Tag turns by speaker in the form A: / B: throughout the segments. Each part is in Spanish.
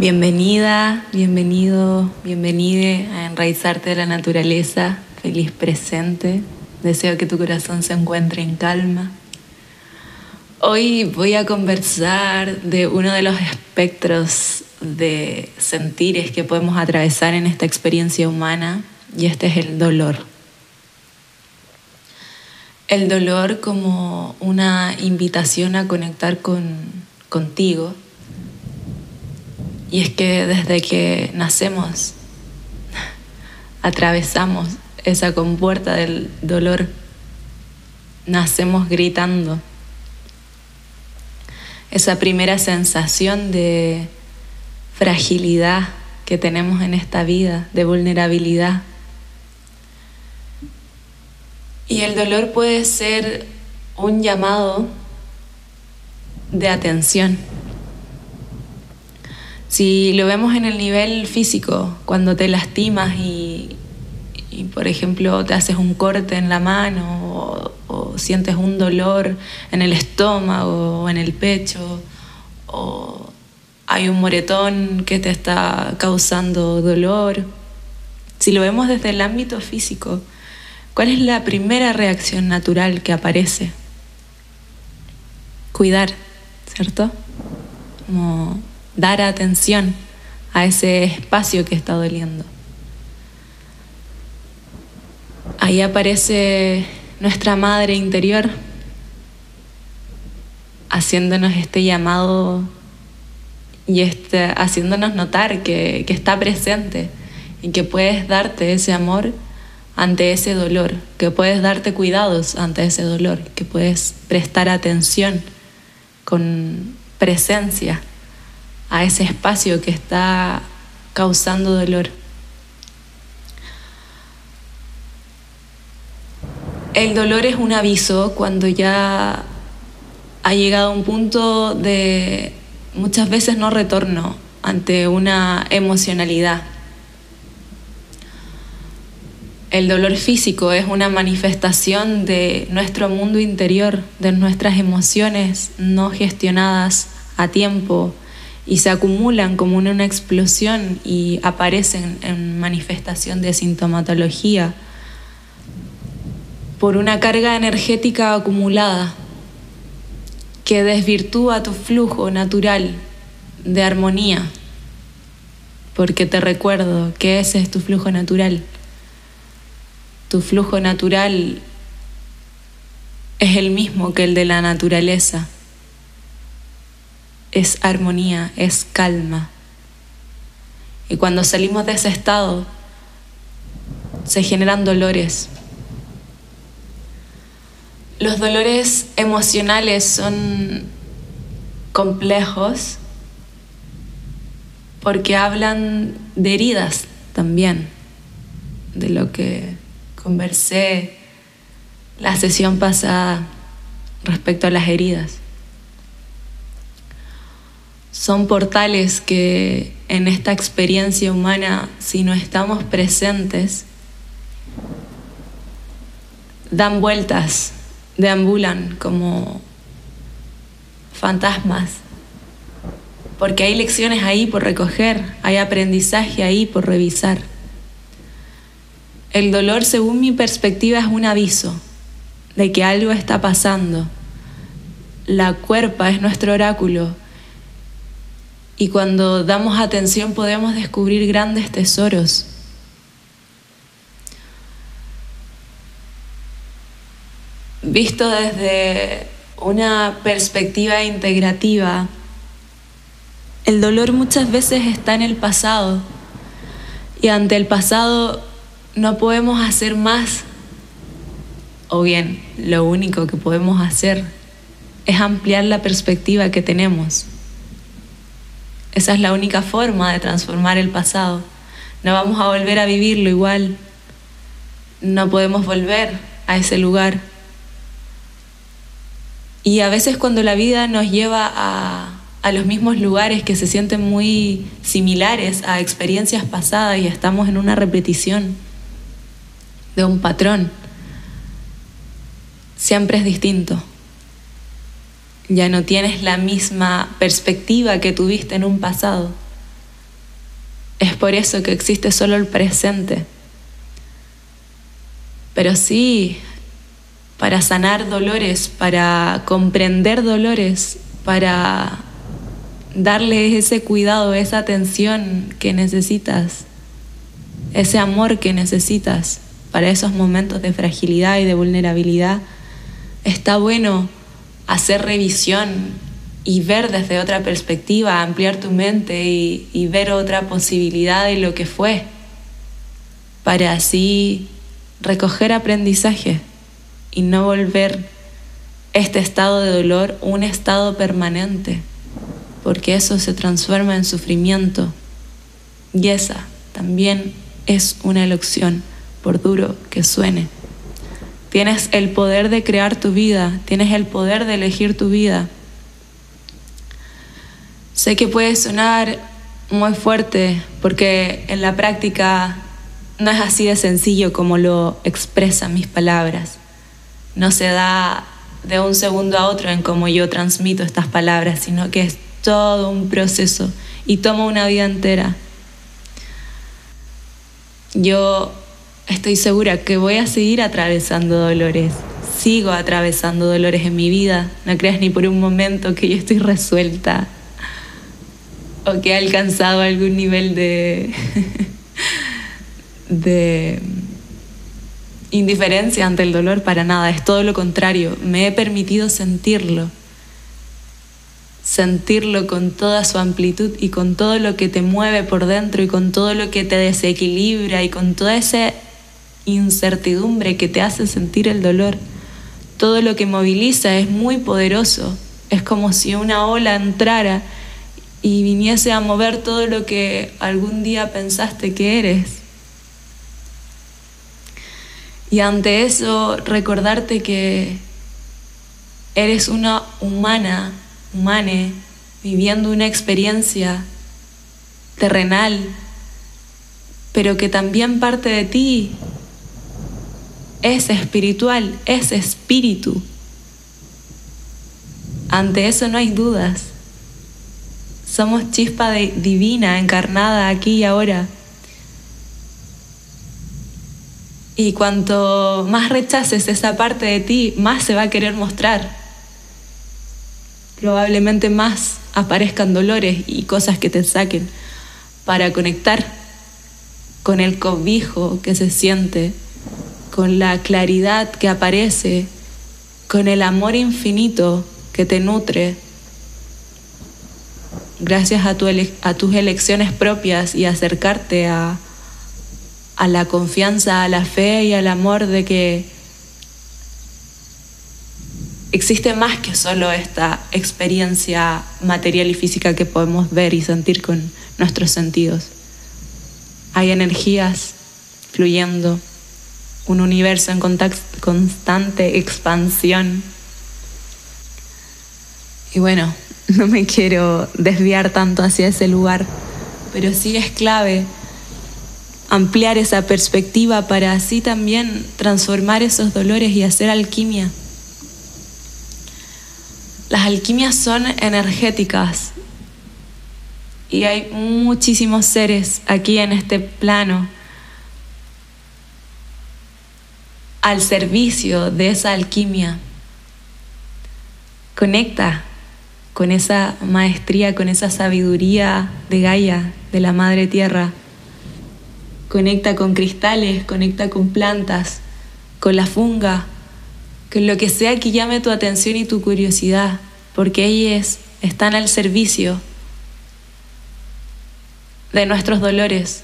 A: Bienvenida, bienvenido, bienvenide a enraizarte de la naturaleza, feliz presente. Deseo que tu corazón se encuentre en calma. Hoy voy a conversar de uno de los espectros de sentires que podemos atravesar en esta experiencia humana y este es el dolor. El dolor como una invitación a conectar con, contigo. Y es que desde que nacemos atravesamos esa compuerta del dolor, nacemos gritando. Esa primera sensación de fragilidad que tenemos en esta vida, de vulnerabilidad. Y el dolor puede ser un llamado de atención. Si lo vemos en el nivel físico, cuando te lastimas y, por ejemplo te haces un corte en la mano o, o sientes un dolor en el estómago o en el pecho o hay un moretón que te está causando dolor. Si lo vemos desde el ámbito físico, ¿cuál es la primera reacción natural que aparece? Cuidar, ¿cierto? Como dar atención a ese espacio que está doliendo. Ahí aparece nuestra madre interior haciéndonos este llamado y este, haciéndonos notar que, que está presente y que puedes darte ese amor ante ese dolor, que puedes darte cuidados ante ese dolor, que puedes prestar atención con presencia a ese espacio que está causando dolor. El dolor es un aviso cuando ya ha llegado a un punto de muchas veces no retorno ante una emocionalidad. El dolor físico es una manifestación de nuestro mundo interior, de nuestras emociones no gestionadas a tiempo y se acumulan como en una explosión y aparecen en manifestación de sintomatología por una carga energética acumulada que desvirtúa tu flujo natural de armonía, porque te recuerdo que ese es tu flujo natural. Tu flujo natural es el mismo que el de la naturaleza. Es armonía, es calma. Y cuando salimos de ese estado, se generan dolores, los dolores emocionales son complejos porque hablan de heridas también, de lo que conversé la sesión pasada respecto a las heridas. Son portales que en esta experiencia humana, si no estamos presentes, dan vueltas deambulan como fantasmas, porque hay lecciones ahí por recoger, hay aprendizaje ahí por revisar. El dolor, según mi perspectiva, es un aviso de que algo está pasando. La cuerpa es nuestro oráculo y cuando damos atención podemos descubrir grandes tesoros visto desde una perspectiva integrativa, el dolor muchas veces está en el pasado y ante el pasado no podemos hacer más, o bien lo único que podemos hacer es ampliar la perspectiva que tenemos. Esa es la única forma de transformar el pasado. No vamos a volver a vivirlo igual. No podemos volver a ese lugar y a veces cuando la vida nos lleva a, los mismos lugares que se sienten muy similares a experiencias pasadas y estamos en una repetición de un patrón, siempre es distinto. Ya no tienes la misma perspectiva que tuviste en un pasado. Es por eso que existe solo el presente. Pero sí, para sanar dolores, para comprender dolores, para darle ese cuidado, esa atención que necesitas, ese amor que necesitas para esos momentos de fragilidad y de vulnerabilidad, está bueno hacer revisión y ver desde otra perspectiva, ampliar tu mente y, ver otra posibilidad de lo que fue, para así recoger aprendizaje y no volver este estado de dolor un estado permanente, porque eso se transforma en sufrimiento y esa también es una elección, por duro que suene. Tienes el poder de crear tu vida, tienes el poder de elegir tu vida. Sé que puede sonar muy fuerte porque en la práctica no es así de sencillo como lo expresan mis palabras. No se da de un segundo a otro en cómo yo transmito estas palabras, sino que es todo un proceso y toma una vida entera. Yo estoy segura que voy a seguir atravesando dolores. Sigo atravesando dolores en mi vida. No creas ni por un momento que yo estoy resuelta o que he alcanzado algún nivel de, de indiferencia ante el dolor para nada, es todo lo contrario, me he permitido sentirlo, sentirlo con toda su amplitud y con todo lo que te mueve por dentro y con todo lo que te desequilibra y con toda esa incertidumbre que te hace sentir el dolor. Todo lo que moviliza es muy poderoso, es como si una ola entrara y viniese a mover todo lo que algún día pensaste que eres. Y ante eso recordarte que eres una humana, humane, viviendo una experiencia terrenal, pero que también parte de ti es espiritual, es espíritu. Ante eso no hay dudas. Somos chispa divina encarnada aquí y ahora. Y cuanto más rechaces esa parte de ti, más se va a querer mostrar. Probablemente más aparezcan dolores y cosas que te saquen para conectar con el cobijo que se siente, con la claridad que aparece, con el amor infinito que te nutre gracias a, tus elecciones propias y acercarte a, a la confianza, a la fe y al amor de que existe más que solo esta experiencia material y física que podemos ver y sentir con nuestros sentidos. Hay energías fluyendo, un universo en constante expansión. Y bueno, no me quiero desviar tanto hacia ese lugar, pero sí es clave ampliar esa perspectiva para así también transformar esos dolores y hacer alquimia. Las alquimias son energéticas y hay muchísimos seres aquí en este plano al servicio de esa alquimia. Conecta con esa maestría, con esa sabiduría de Gaia, de la Madre Tierra. Conecta con cristales, conecta con plantas, con la funga, con lo que sea que llame tu atención y tu curiosidad, porque ellas están al servicio de nuestros dolores.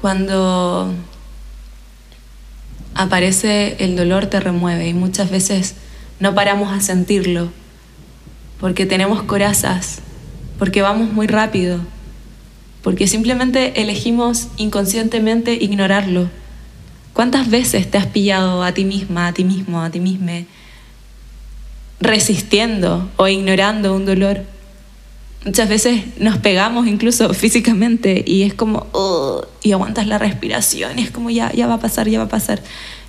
A: Cuando aparece el dolor te remueve y muchas veces no paramos a sentirlo porque tenemos corazas, porque vamos muy rápido, porque simplemente elegimos inconscientemente ignorarlo. ¿Cuántas veces te has pillado a ti misma, a ti mismo, a ti misma, resistiendo o ignorando un dolor? Muchas veces nos pegamos incluso físicamente y es como, y aguantas la respiración y es como, ya, ya va a pasar, ya va a pasar.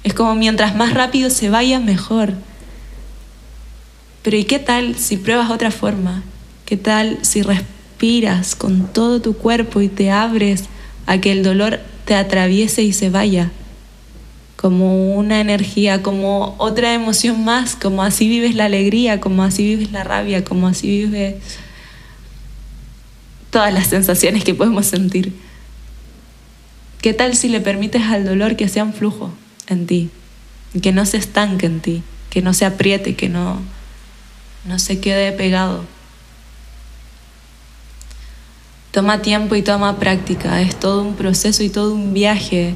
A: Es como mientras más rápido se vaya, mejor. Pero ¿y qué tal si pruebas otra forma? ¿Qué tal si respiras con todo tu cuerpo y te abres a que el dolor te atraviese y se vaya? Como una energía, como otra emoción más, como así vives la alegría, como así vives la rabia, como así vives todas las sensaciones que podemos sentir. ¿Qué tal si le permites al dolor que sea un flujo en ti? Que no se estanque en ti, que no se apriete, que no, no se quede pegado. Toma tiempo y toma práctica, es todo un proceso y todo un viaje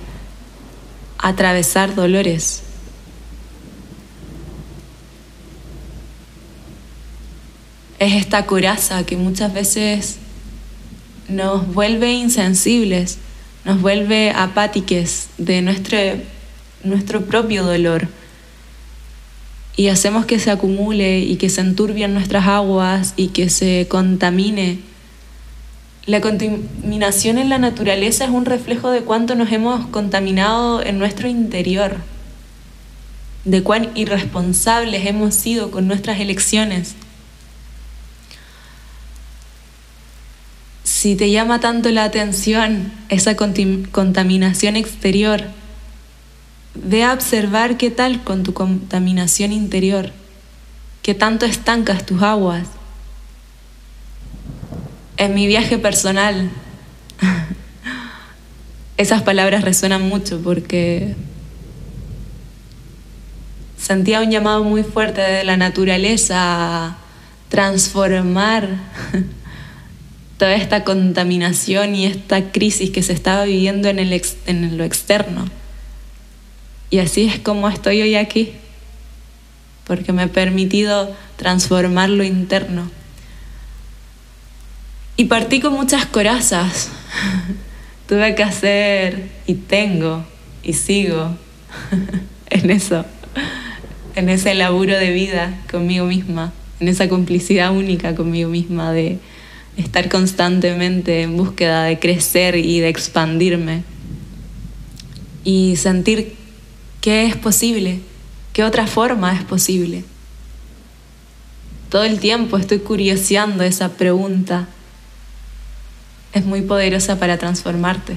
A: atravesar dolores. Es esta coraza que muchas veces nos vuelve insensibles, nos vuelve apátiques de nuestro, nuestro propio dolor y hacemos que se acumule y que se enturbien nuestras aguas y que se contamine. La contaminación en la naturaleza es un reflejo de cuánto nos hemos contaminado en nuestro interior, de cuán irresponsables hemos sido con nuestras elecciones. Si te llama tanto la atención esa contaminación exterior, ve a observar qué tal con tu contaminación interior, qué tanto estancas tus aguas. En mi viaje personal, esas palabras resuenan mucho porque sentía un llamado muy fuerte de la naturaleza a transformar toda esta contaminación y esta crisis que se estaba viviendo en, el en lo externo. Y así es como estoy hoy aquí, porque me he permitido transformar lo interno. Y partí con muchas corazas. Tuve que hacer y tengo y sigo en eso, en ese laburo de vida conmigo misma, en esa complicidad única conmigo misma de estar constantemente en búsqueda de crecer y de expandirme y sentir ¿Qué es posible? ¿Qué otra forma es posible? Todo el tiempo estoy curioseando esa pregunta. Es muy poderosa para transformarte.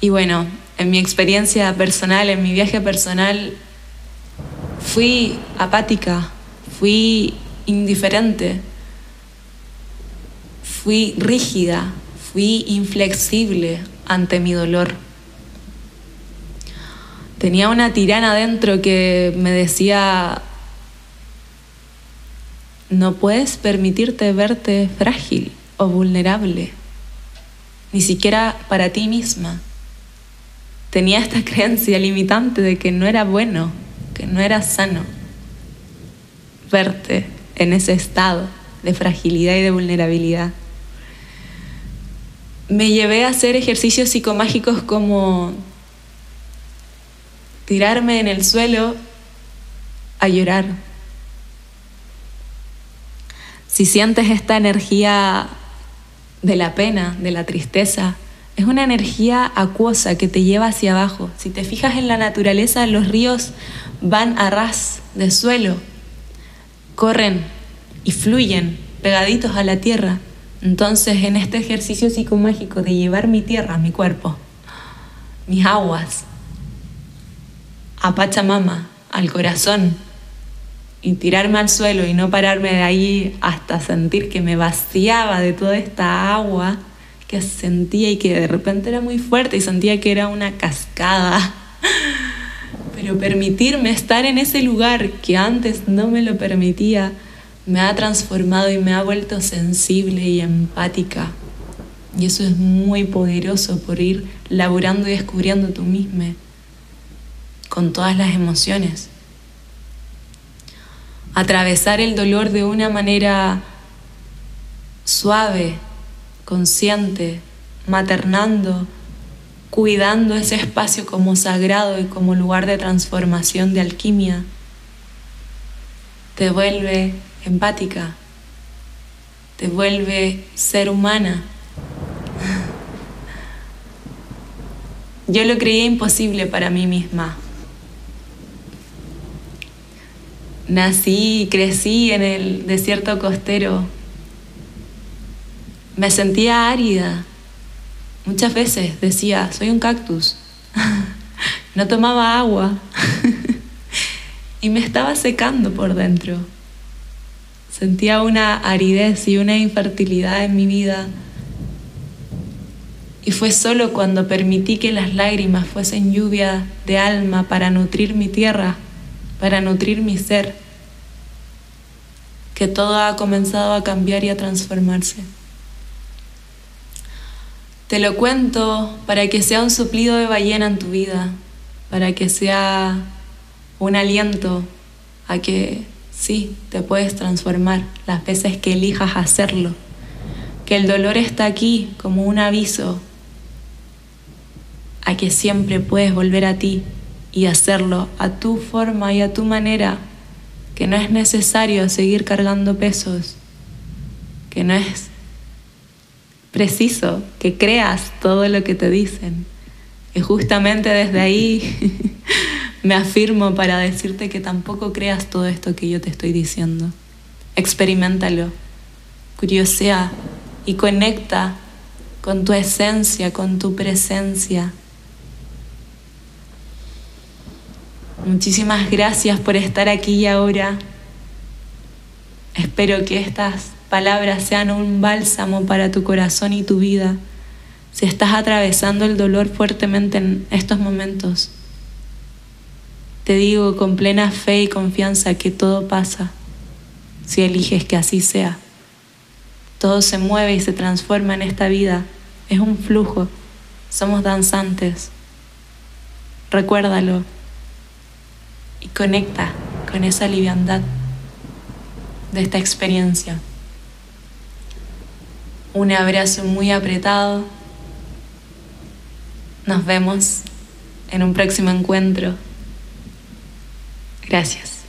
A: Y bueno, en mi experiencia personal, en mi viaje personal, fui apática, fui indiferente, fui rígida, fui inflexible ante mi dolor. Tenía una tirana dentro que me decía, no puedes permitirte verte frágil o vulnerable, ni siquiera para ti misma. Tenía esta creencia limitante de que no era bueno, que no era sano verte en ese estado de fragilidad y de vulnerabilidad. Me llevé a hacer ejercicios psicomágicos como tirarme en el suelo a llorar. Si sientes esta energía de la pena, de la tristeza, es una energía acuosa que te lleva hacia abajo. Si te fijas en la naturaleza, los ríos van a ras de suelo, corren y fluyen pegaditos a la tierra. Entonces, en este ejercicio psicomágico de llevar mi tierra, mi cuerpo, mis aguas, a Pachamama, al corazón, y tirarme al suelo y no pararme de ahí hasta sentir que me vaciaba de toda esta agua que sentía y que de repente era muy fuerte y sentía que era una cascada. Pero permitirme estar en ese lugar que antes no me lo permitía, me ha transformado y me ha vuelto sensible y empática. Y eso es muy poderoso por ir laburando y descubriendo tú mismo con todas las emociones. Atravesar el dolor de una manera suave, consciente, maternando, cuidando ese espacio como sagrado y como lugar de transformación, de alquimia, te vuelve empática, te vuelve ser humana. Yo lo creía imposible para mí misma, nací y crecí en el desierto costero, me sentía árida. Muchas veces decía, soy un cactus. no tomaba agua. y me estaba secando por dentro. Sentía una aridez y una infertilidad en mi vida. Y fue solo cuando permití que las lágrimas fuesen lluvia de alma para nutrir mi tierra, para nutrir mi ser, que todo ha comenzado a cambiar y a transformarse. Te lo cuento para que sea un suplido de ballena en tu vida, para que sea un aliento a que sí, te puedes transformar. Las veces que elijas hacerlo, que el dolor está aquí como un aviso a que siempre puedes volver a ti y hacerlo a tu forma y a tu manera, que no es necesario seguir cargando pesos, que no es preciso que creas todo lo que te dicen. Y justamente desde ahí me afirmo para decirte que tampoco creas todo esto que yo te estoy diciendo. Experimentalo, curiosea y conecta con tu esencia, con tu presencia. Muchísimas gracias por estar aquí y ahora. Espero que estas palabras sean un bálsamo para tu corazón y tu vida. Si estás atravesando el dolor fuertemente en estos momentos, te digo con plena fe y confianza que todo pasa si eliges que así sea. Todo se mueve y se transforma en esta vida. Es un flujo. Somos danzantes. Recuérdalo y conecta con esa liviandad de esta experiencia un abrazo muy apretado. Nos vemos en un próximo encuentro. Gracias.